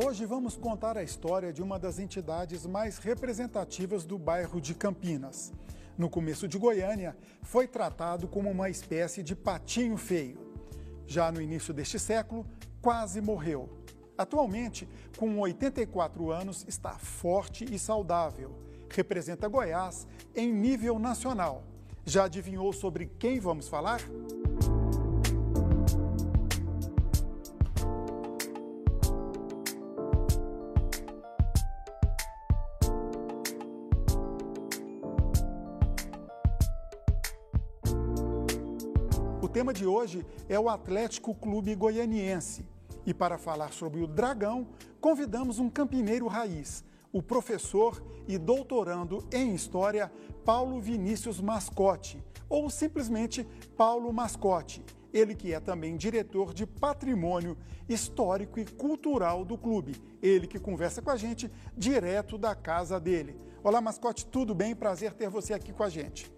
Hoje vamos contar a história de uma das entidades mais representativas do bairro de Campinas. No começo de Goiânia, foi tratado como uma espécie de patinho feio. Já no início deste século, quase morreu. Atualmente, com 84 anos, está forte e saudável. Representa Goiás em nível nacional. Já adivinhou sobre quem vamos falar? Tema de hoje é o Atlético Clube Goianiense. E para falar sobre o Dragão, convidamos um campineiro raiz, o professor e doutorando em História Paulo Vinícius Mascote, ou simplesmente Paulo Mascote. Ele que é também diretor de patrimônio histórico e cultural do clube. Ele que conversa com a gente direto da casa dele. Olá, Mascote, tudo bem? Prazer ter você aqui com a gente.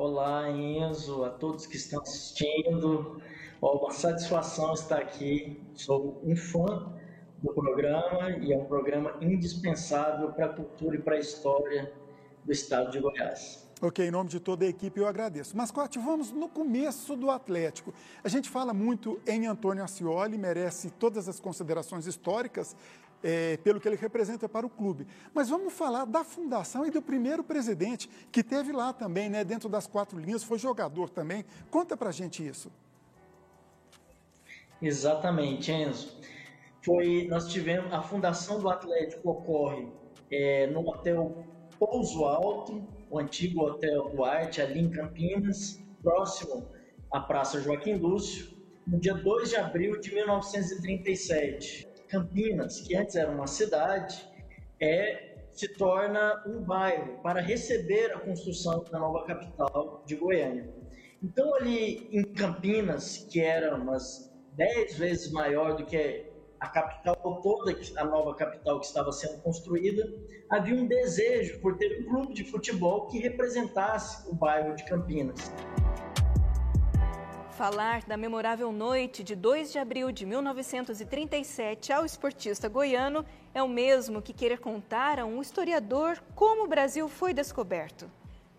Olá, Enzo, a todos que estão assistindo. uma satisfação estar aqui. Sou um fã do programa e é um programa indispensável para a cultura e para a história do estado de Goiás. Ok, em nome de toda a equipe eu agradeço. Mascote, vamos no começo do Atlético. A gente fala muito em Antônio Ascioli, merece todas as considerações históricas é, pelo que ele representa para o clube. Mas vamos falar da fundação e do primeiro presidente que teve lá também, né, dentro das quatro linhas, foi jogador também. Conta pra gente isso. Exatamente, Enzo. Foi, nós tivemos a fundação do Atlético ocorre é, no hotel Pouso Alto, o antigo hotel Duarte, ali em Campinas, próximo à Praça Joaquim Lúcio, no dia 2 de abril de 1937. Campinas, que antes era uma cidade, é, se torna um bairro para receber a construção da nova capital de Goiânia. Então, ali em Campinas, que era umas 10 vezes maior do que a capital toda, a nova capital que estava sendo construída, havia um desejo por ter um clube de futebol que representasse o bairro de Campinas. Falar da memorável noite de 2 de abril de 1937 ao esportista goiano é o mesmo que querer contar a um historiador como o Brasil foi descoberto.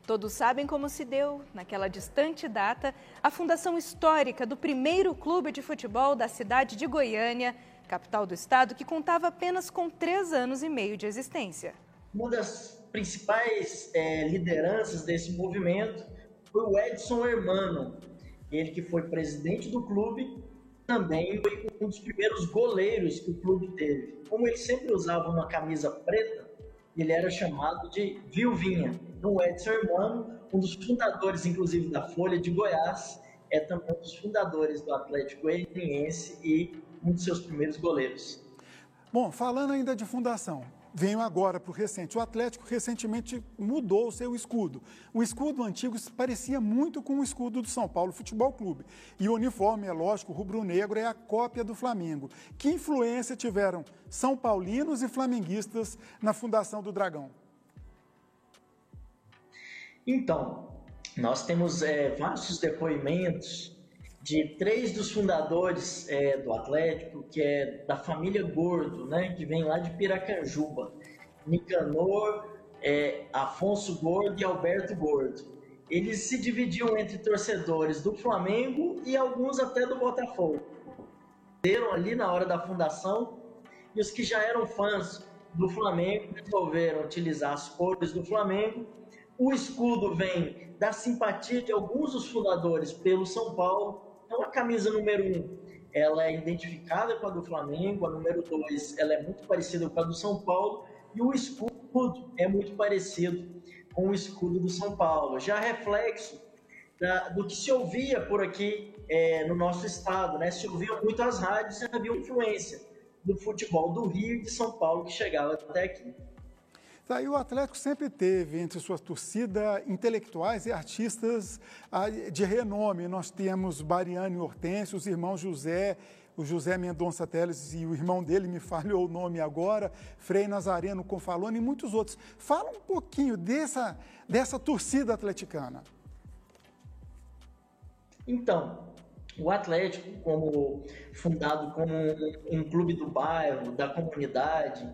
Todos sabem como se deu, naquela distante data, a fundação histórica do primeiro clube de futebol da cidade de Goiânia, capital do estado, que contava apenas com três anos e meio de existência. Uma das principais é, lideranças desse movimento foi o Edson Hermano, ele que foi presidente do clube, também foi um dos primeiros goleiros que o clube teve. Como ele sempre usava uma camisa preta, ele era chamado de Vilvinha. O Edson Hermano, um dos fundadores, inclusive, da Folha de Goiás, é também um dos fundadores do Atlético Goianiense e um dos seus primeiros goleiros. Bom, falando ainda de fundação, Venho agora para o recente. O Atlético recentemente mudou o seu escudo. O escudo antigo parecia muito com o escudo do São Paulo Futebol Clube. E o uniforme, é lógico, rubro-negro é a cópia do Flamengo. Que influência tiveram São Paulinos e flamenguistas na fundação do Dragão? Então, nós temos é, vários depoimentos de três dos fundadores é, do Atlético, que é da família Gordo, né, que vem lá de Piracanjuba, Nicanor, é, Afonso Gordo e Alberto Gordo. Eles se dividiam entre torcedores do Flamengo e alguns até do Botafogo. Deram ali na hora da fundação e os que já eram fãs do Flamengo resolveram utilizar as cores do Flamengo. O escudo vem da simpatia de alguns dos fundadores pelo São Paulo então a camisa número 1, um, ela é identificada com a do Flamengo, a número 2, ela é muito parecida com a do São Paulo e o escudo é muito parecido com o escudo do São Paulo. Já reflexo da, do que se ouvia por aqui é, no nosso estado, né? Se ouviam muito as rádios e havia influência do futebol do Rio e de São Paulo que chegava até aqui. Tá, e o Atlético sempre teve entre sua torcida intelectuais e artistas ah, de renome. Nós temos Bariane Hortêncio, os irmãos José, o José Mendonça Teles e o irmão dele, me falhou o nome agora, Frei Nazareno Confalone e muitos outros. Fala um pouquinho dessa, dessa torcida atleticana. Então, O Atlético, como fundado como um, um clube do bairro, da comunidade,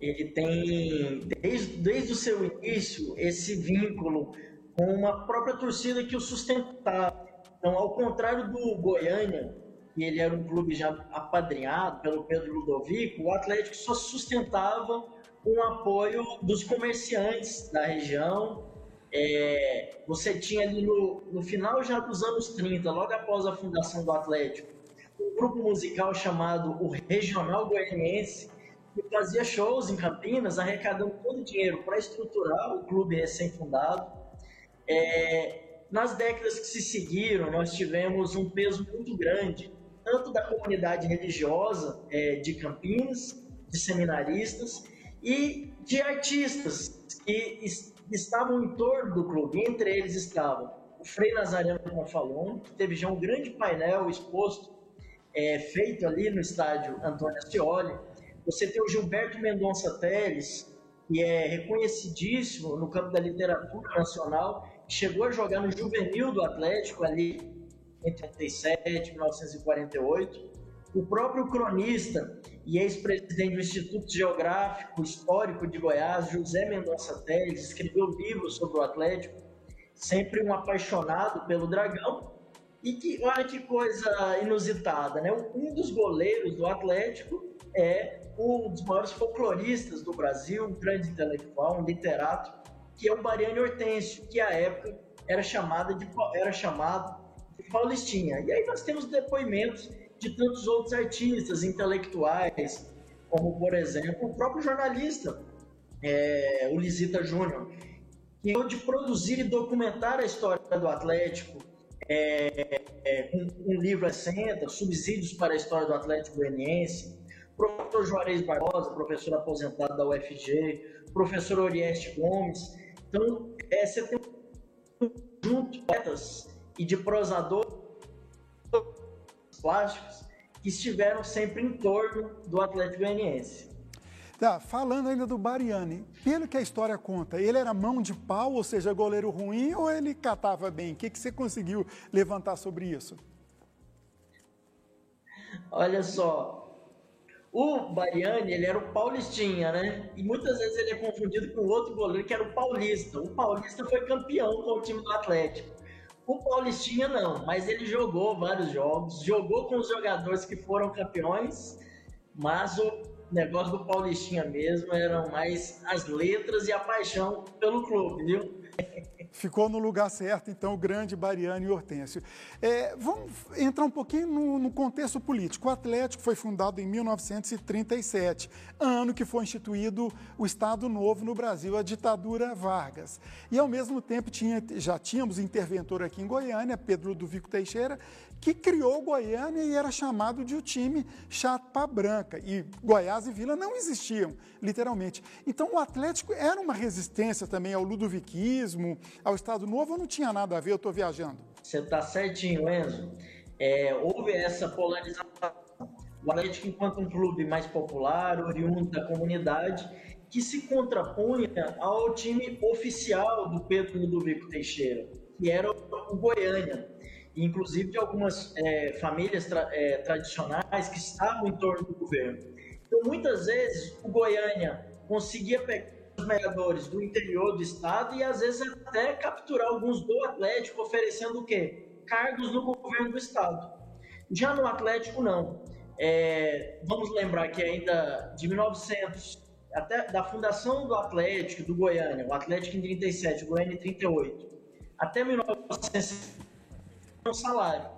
ele tem, desde, desde o seu início, esse vínculo com uma própria torcida que o sustentava. Então, ao contrário do Goiânia, que ele era um clube já apadrinhado pelo Pedro Ludovico, o Atlético só sustentava com o apoio dos comerciantes da região. É, você tinha ali no, no final já dos anos 30, logo após a fundação do Atlético, um grupo musical chamado o Regional Goianiense, que fazia shows em Campinas, arrecadando todo o dinheiro para estruturar o clube recém-fundado. É, nas décadas que se seguiram, nós tivemos um peso muito grande, tanto da comunidade religiosa é, de Campinas, de seminaristas, e de artistas que estavam em torno do clube. Entre eles estavam o Frei Nazareno Confalon, que teve já um grande painel exposto, é, feito ali no estádio Antônio Ascioli. Você tem o Gilberto Mendonça Teles, que é reconhecidíssimo no campo da literatura nacional, chegou a jogar no juvenil do Atlético ali entre 87 e 1948 o próprio cronista e ex-presidente do Instituto Geográfico Histórico de Goiás, José Mendonça Teles, escreveu livros sobre o Atlético, sempre um apaixonado pelo Dragão. E que, olha que coisa inusitada, né? Um dos goleiros do Atlético é um dos maiores folcloristas do Brasil, um grande intelectual, um literato, que é o Bariane Hortêncio, que à época era, chamada de, era chamado de Paulistinha. E aí nós temos depoimentos de tantos outros artistas, intelectuais, como, por exemplo, o próprio jornalista, é, o Lisita Júnior, que é de produzir e documentar a história do Atlético, é, é, um, um, livro assenta, Subsídios para a História do Atlético Goianiense, professor Juarez Barbosa, professor aposentado da UFG, professor Orieste Gomes. Então, é, você tem um conjunto de poetas e de prosadores plásticos que estiveram sempre em torno do Atlético Goianiense. Tá, falando ainda do Bariani, pelo que a história conta, ele era mão de pau, ou seja, goleiro ruim, ou ele catava bem? O que, que você conseguiu levantar sobre isso? Olha só, o Bariani, ele era o Paulistinha, né? E muitas vezes ele é confundido com outro goleiro que era o Paulista. O Paulista foi campeão com o time do Atlético. O Paulistinha não, mas ele jogou vários jogos, jogou com os jogadores que foram campeões, mas o negócio do Paulistinha mesmo eram mais as letras e a paixão pelo clube, viu? Ficou no lugar certo, então, o grande Bariano e Hortêncio. É, vamos entrar um pouquinho no, no, contexto político. O Atlético foi fundado em 1937, ano que foi instituído o Estado Novo no Brasil, a ditadura Vargas. E, ao mesmo tempo, tinha, já tínhamos interventor aqui em Goiânia, Pedro Ludovico Teixeira, que criou Goiânia e era chamado de o time chapa branca. E Goiás e Vila não existiam, literalmente. Então o Atlético era uma resistência também ao ludoviquismo, ao Estado Novo, ou não tinha nada a ver, eu estou viajando? Você está certinho, Enzo. É, houve essa polarização. O Atlético, enquanto um clube mais popular, oriundo da comunidade, que se contrapunha ao time oficial do Pedro Ludovico Teixeira, que era o Goiânia inclusive de algumas é, famílias tra é, tradicionais que estavam em torno do governo. Então, muitas vezes, o Goiânia conseguia pegar os do interior do estado e, às vezes, até capturar alguns do Atlético, oferecendo o quê? Cargos no governo do estado. Já no Atlético, não. É, vamos lembrar que ainda de 1900, até da fundação do Atlético, do Goiânia, o Atlético em 37, o Goiânia em 38, até 1960, um salário,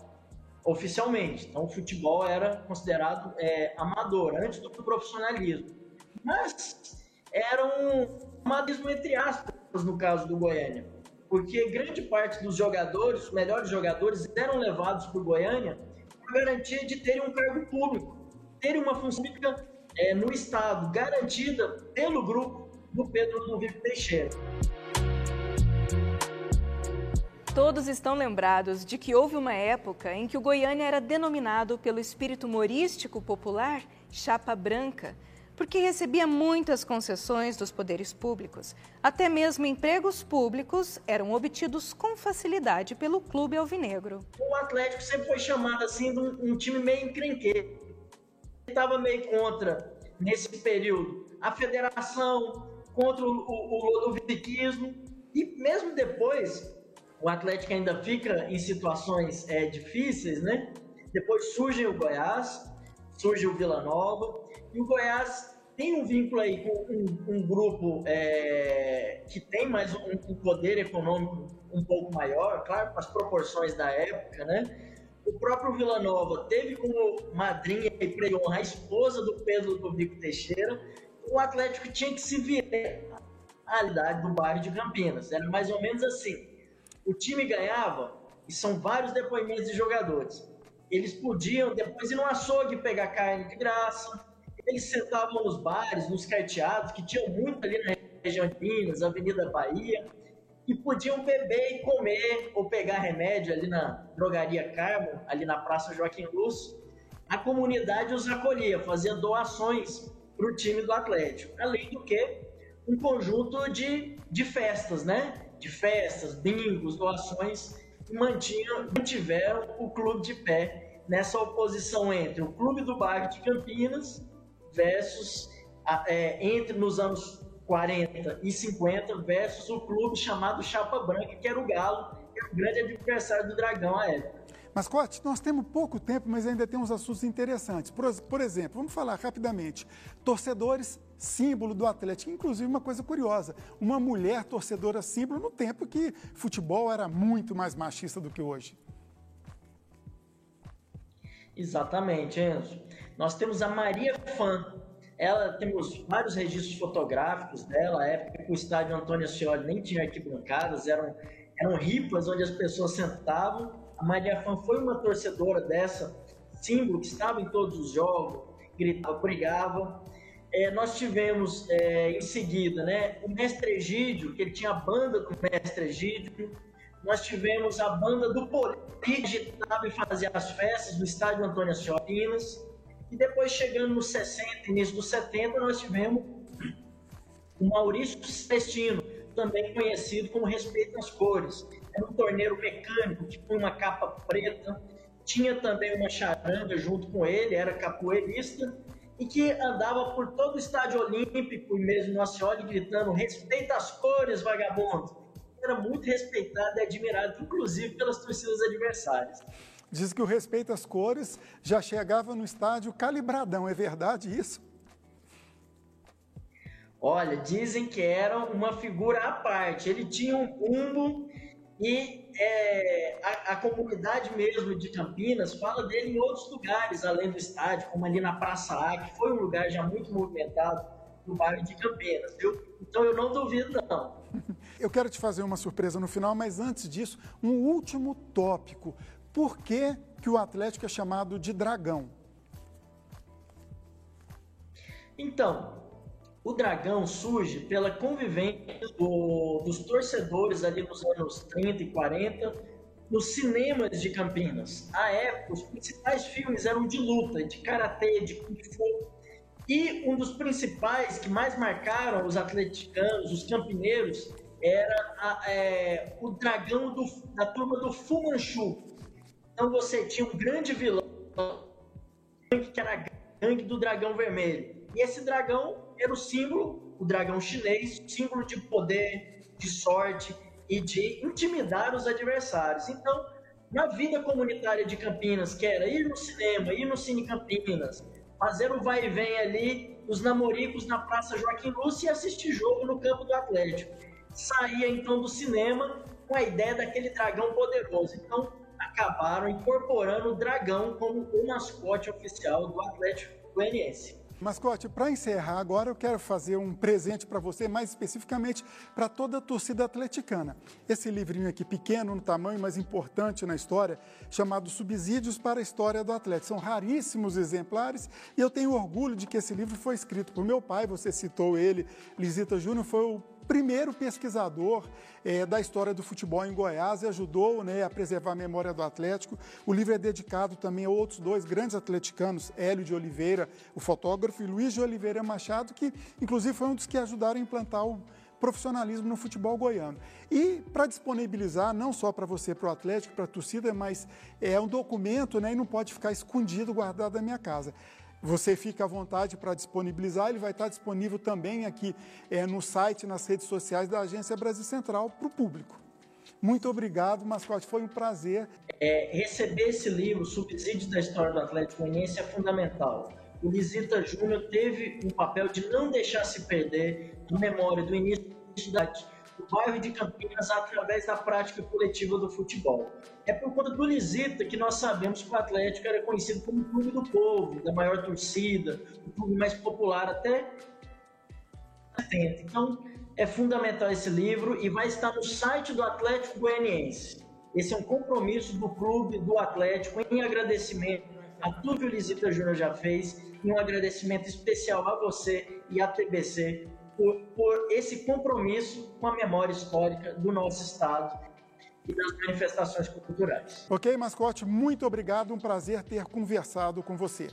oficialmente. Então, o futebol era considerado é, amador, antes do profissionalismo. Mas era um amadorismo entre aspas, no caso do Goiânia. Porque grande parte dos jogadores, os melhores jogadores, eram levados para o Goiânia com a garantia de terem um cargo público, terem uma função pública é, no Estado, garantida pelo grupo do Pedro Ludovico Teixeira. Todos estão lembrados de que houve uma época em que o Goiânia era denominado pelo espírito humorístico popular Chapa Branca, porque recebia muitas concessões dos poderes públicos. Até mesmo empregos públicos eram obtidos com facilidade pelo clube alvinegro. O Atlético sempre foi chamado assim de um, time meio encrenqueiro. Estava meio contra, nesse período, a federação, contra o, o, o ludiquismo, e mesmo depois, o Atlético ainda fica em situações é, difíceis, né? Depois surge o Goiás, surge o Vila Nova, e o Goiás tem um vínculo aí com um, um grupo é, que tem mais um, um, poder econômico um pouco maior, claro, com as proporções da época, né? O próprio Vila Nova teve como madrinha e pre-honra a esposa do Pedro Ludovico Teixeira. O Atlético tinha que se virar a realidade do bairro de Campinas. Era mais ou menos assim. O time ganhava, e são vários depoimentos de jogadores. Eles podiam depois ir no açougue pegar carne de graça, eles sentavam nos bares, nos carteados, que tinham muito ali na região de Minas, Avenida Bahia, e podiam beber e comer ou pegar remédio ali na Drogaria Carmo, ali na Praça Joaquim Luz. A comunidade os acolhia, fazia doações para o time do Atlético. Além do que, um conjunto de, de festas, né? De festas, bingos, doações, mantinham, mantiveram o clube de pé nessa oposição entre o Clube do Bairro de Campinas versus é, entre nos anos 40 e 50 versus o clube chamado Chapa Branca, que era o Galo, que era o grande adversário do Dragão à época. Mascote, nós temos pouco tempo, mas ainda temos assuntos interessantes. Por, por, exemplo, vamos falar rapidamente. Torcedores, símbolo do Atlético. Inclusive, uma coisa curiosa: uma mulher torcedora símbolo no tempo que futebol era muito mais machista do que hoje. Exatamente, Enzo. Nós temos a Maria Fã. Ela temos vários registros fotográficos dela, a época que o estádio Antônio Ascioli nem tinha arquibancadas, eram, eram ripas onde as pessoas sentavam. A Maria Fã foi uma torcedora dessa, símbolo que estava em todos os jogos, gritava, brigava. É, nós tivemos é, em seguida né, o Mestre Egídio, que ele tinha a banda do Mestre Egídio, nós tivemos a banda do Poli, que e fazia as festas no estádio Antônio Asciolinas. E depois, chegando nos 60, início dos 70, nós tivemos o Maurício Celestino, também conhecido como Respeito às Cores. Era um torneiro mecânico que tinha uma capa preta, tinha também uma charanga junto com ele, era capoeirista, e que andava por todo o estádio olímpico e mesmo no Ascioli gritando respeita as cores, vagabundo. Era muito respeitado e admirado, inclusive pelas torcidas adversárias. Diz que o respeito às cores já chegava no estádio calibradão, é verdade isso? Olha, dizem que era uma figura à parte. Ele tinha um bumbo e é, a, a, comunidade mesmo de Campinas fala dele em outros lugares além do estádio, como ali na Praça A, que foi um lugar já muito movimentado no bairro de Campinas. Viu? Então eu não duvido, não. Eu quero te fazer uma surpresa no final, mas antes disso, um último tópico por que, que o Atlético é chamado de dragão? Então, o dragão surge pela convivência do, dos torcedores ali nos anos 30 e 40 nos cinemas de Campinas. À época, os principais filmes eram de luta, de karatê, de kung fu. E um dos principais que mais marcaram os atleticanos, os campineiros, era a, é, o dragão do, da turma do Fu Manchu, então você tinha um grande vilão, que era a gangue do dragão vermelho. E esse dragão era o símbolo, o dragão chinês, símbolo de poder, de sorte e de intimidar os adversários. Então, na vida comunitária de Campinas, que era ir no cinema, ir no Cine Campinas, fazer o vai e vem ali, os namoricos na Praça Joaquim Lúcio e assistir jogo no campo do Atlético. Saía então do cinema com a ideia daquele dragão poderoso. Então, acabaram incorporando o dragão como o mascote oficial do Atlético Goianiense. Mascote, para encerrar agora, eu quero fazer um presente para você, mais especificamente para toda a torcida atleticana. Esse livrinho aqui, pequeno no tamanho, mas importante na história, chamado Subsídios para a História do Atlético. São raríssimos exemplares e eu tenho orgulho de que esse livro foi escrito por meu pai, você citou ele, Lisita Júnior, foi o primeiro pesquisador é, da história do futebol em Goiás e ajudou né, a preservar a memória do Atlético. O livro é dedicado também a outros dois grandes atleticanos, Hélio de Oliveira, o fotógrafo, e Luiz de Oliveira Machado, que inclusive foi um dos que ajudaram a implantar o profissionalismo no futebol goiano. E para disponibilizar, não só para você, para o Atlético, para a torcida, mas é um documento né, e não pode ficar escondido, guardado na minha casa. Você fica à vontade para disponibilizar, ele vai estar disponível também aqui é, no site, nas redes sociais da Agência Brasil Central para o público. Muito obrigado, Mascote, foi um prazer. É, receber esse livro, Subsídio da História do Atlético Goianiense, é fundamental. O Lisita Júnior teve um papel de não deixar se perder a memória do início da do bairro de Campinas através da prática coletiva do futebol. É por conta do Lisita que nós sabemos que o Atlético era conhecido como o clube do povo, da maior torcida, o clube mais popular até então é fundamental esse livro e vai estar no site do Atlético Goianiense. Esse é um compromisso do clube, do Atlético, em agradecimento a tudo que o Lisita Júnior já fez e um agradecimento especial a você e à TBC por, por esse compromisso com a memória histórica do nosso Estado e das manifestações culturais. Ok, mascote, muito obrigado. Um prazer ter conversado com você.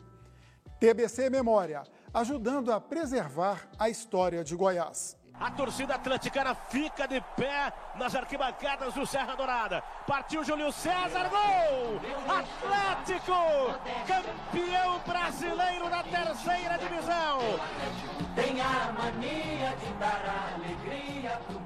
TBC Memória, ajudando a preservar a história de Goiás. A torcida atleticana fica de pé nas arquibancadas do Serra Dourada. Partiu Júlio César, gol! Atlético, campeão brasileiro da terceira divisão. Tem a mania de dar alegria pro